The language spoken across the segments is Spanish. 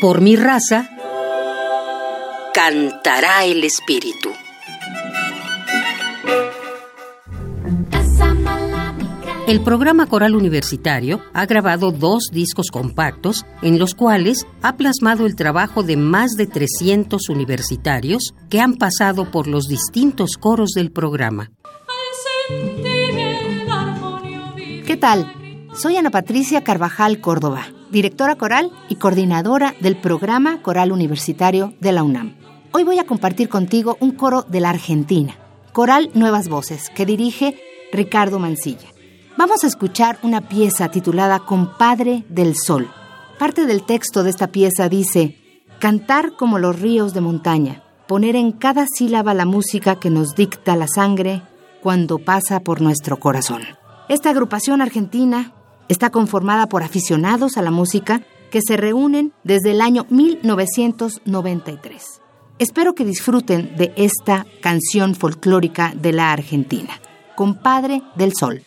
Por mi raza, cantará el espíritu. El programa coral universitario ha grabado dos discos compactos en los cuales ha plasmado el trabajo de más de 300 universitarios que han pasado por los distintos coros del programa. ¿Qué tal? Soy Ana Patricia Carvajal Córdoba, directora coral y coordinadora del programa coral universitario de la UNAM. Hoy voy a compartir contigo un coro de la Argentina, Coral Nuevas Voces, que dirige Ricardo Mancilla. Vamos a escuchar una pieza titulada Compadre del Sol. Parte del texto de esta pieza dice, Cantar como los ríos de montaña, poner en cada sílaba la música que nos dicta la sangre cuando pasa por nuestro corazón. Esta agrupación argentina está conformada por aficionados a la música que se reúnen desde el año 1993. Espero que disfruten de esta canción folclórica de la Argentina, Compadre del Sol.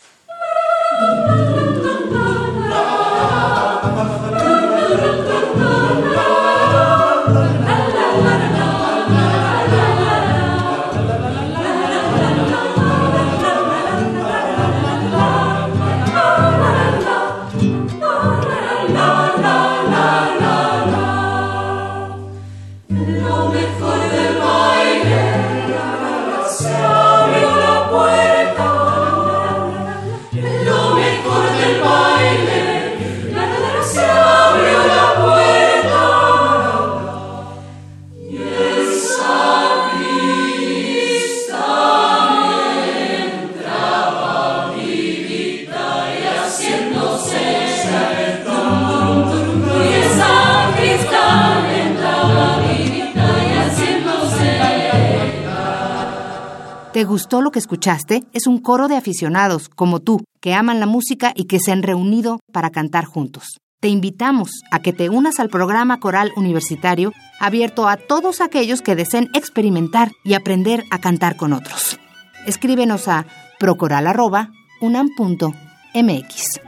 Northern Violet. ¿Te gustó lo que escuchaste? Es un coro de aficionados, como tú, que aman la música y que se han reunido para cantar juntos. Te invitamos a que te unas al programa coral universitario abierto a todos aquellos que deseen experimentar y aprender a cantar con otros. Escríbenos a procoral.unam.mx.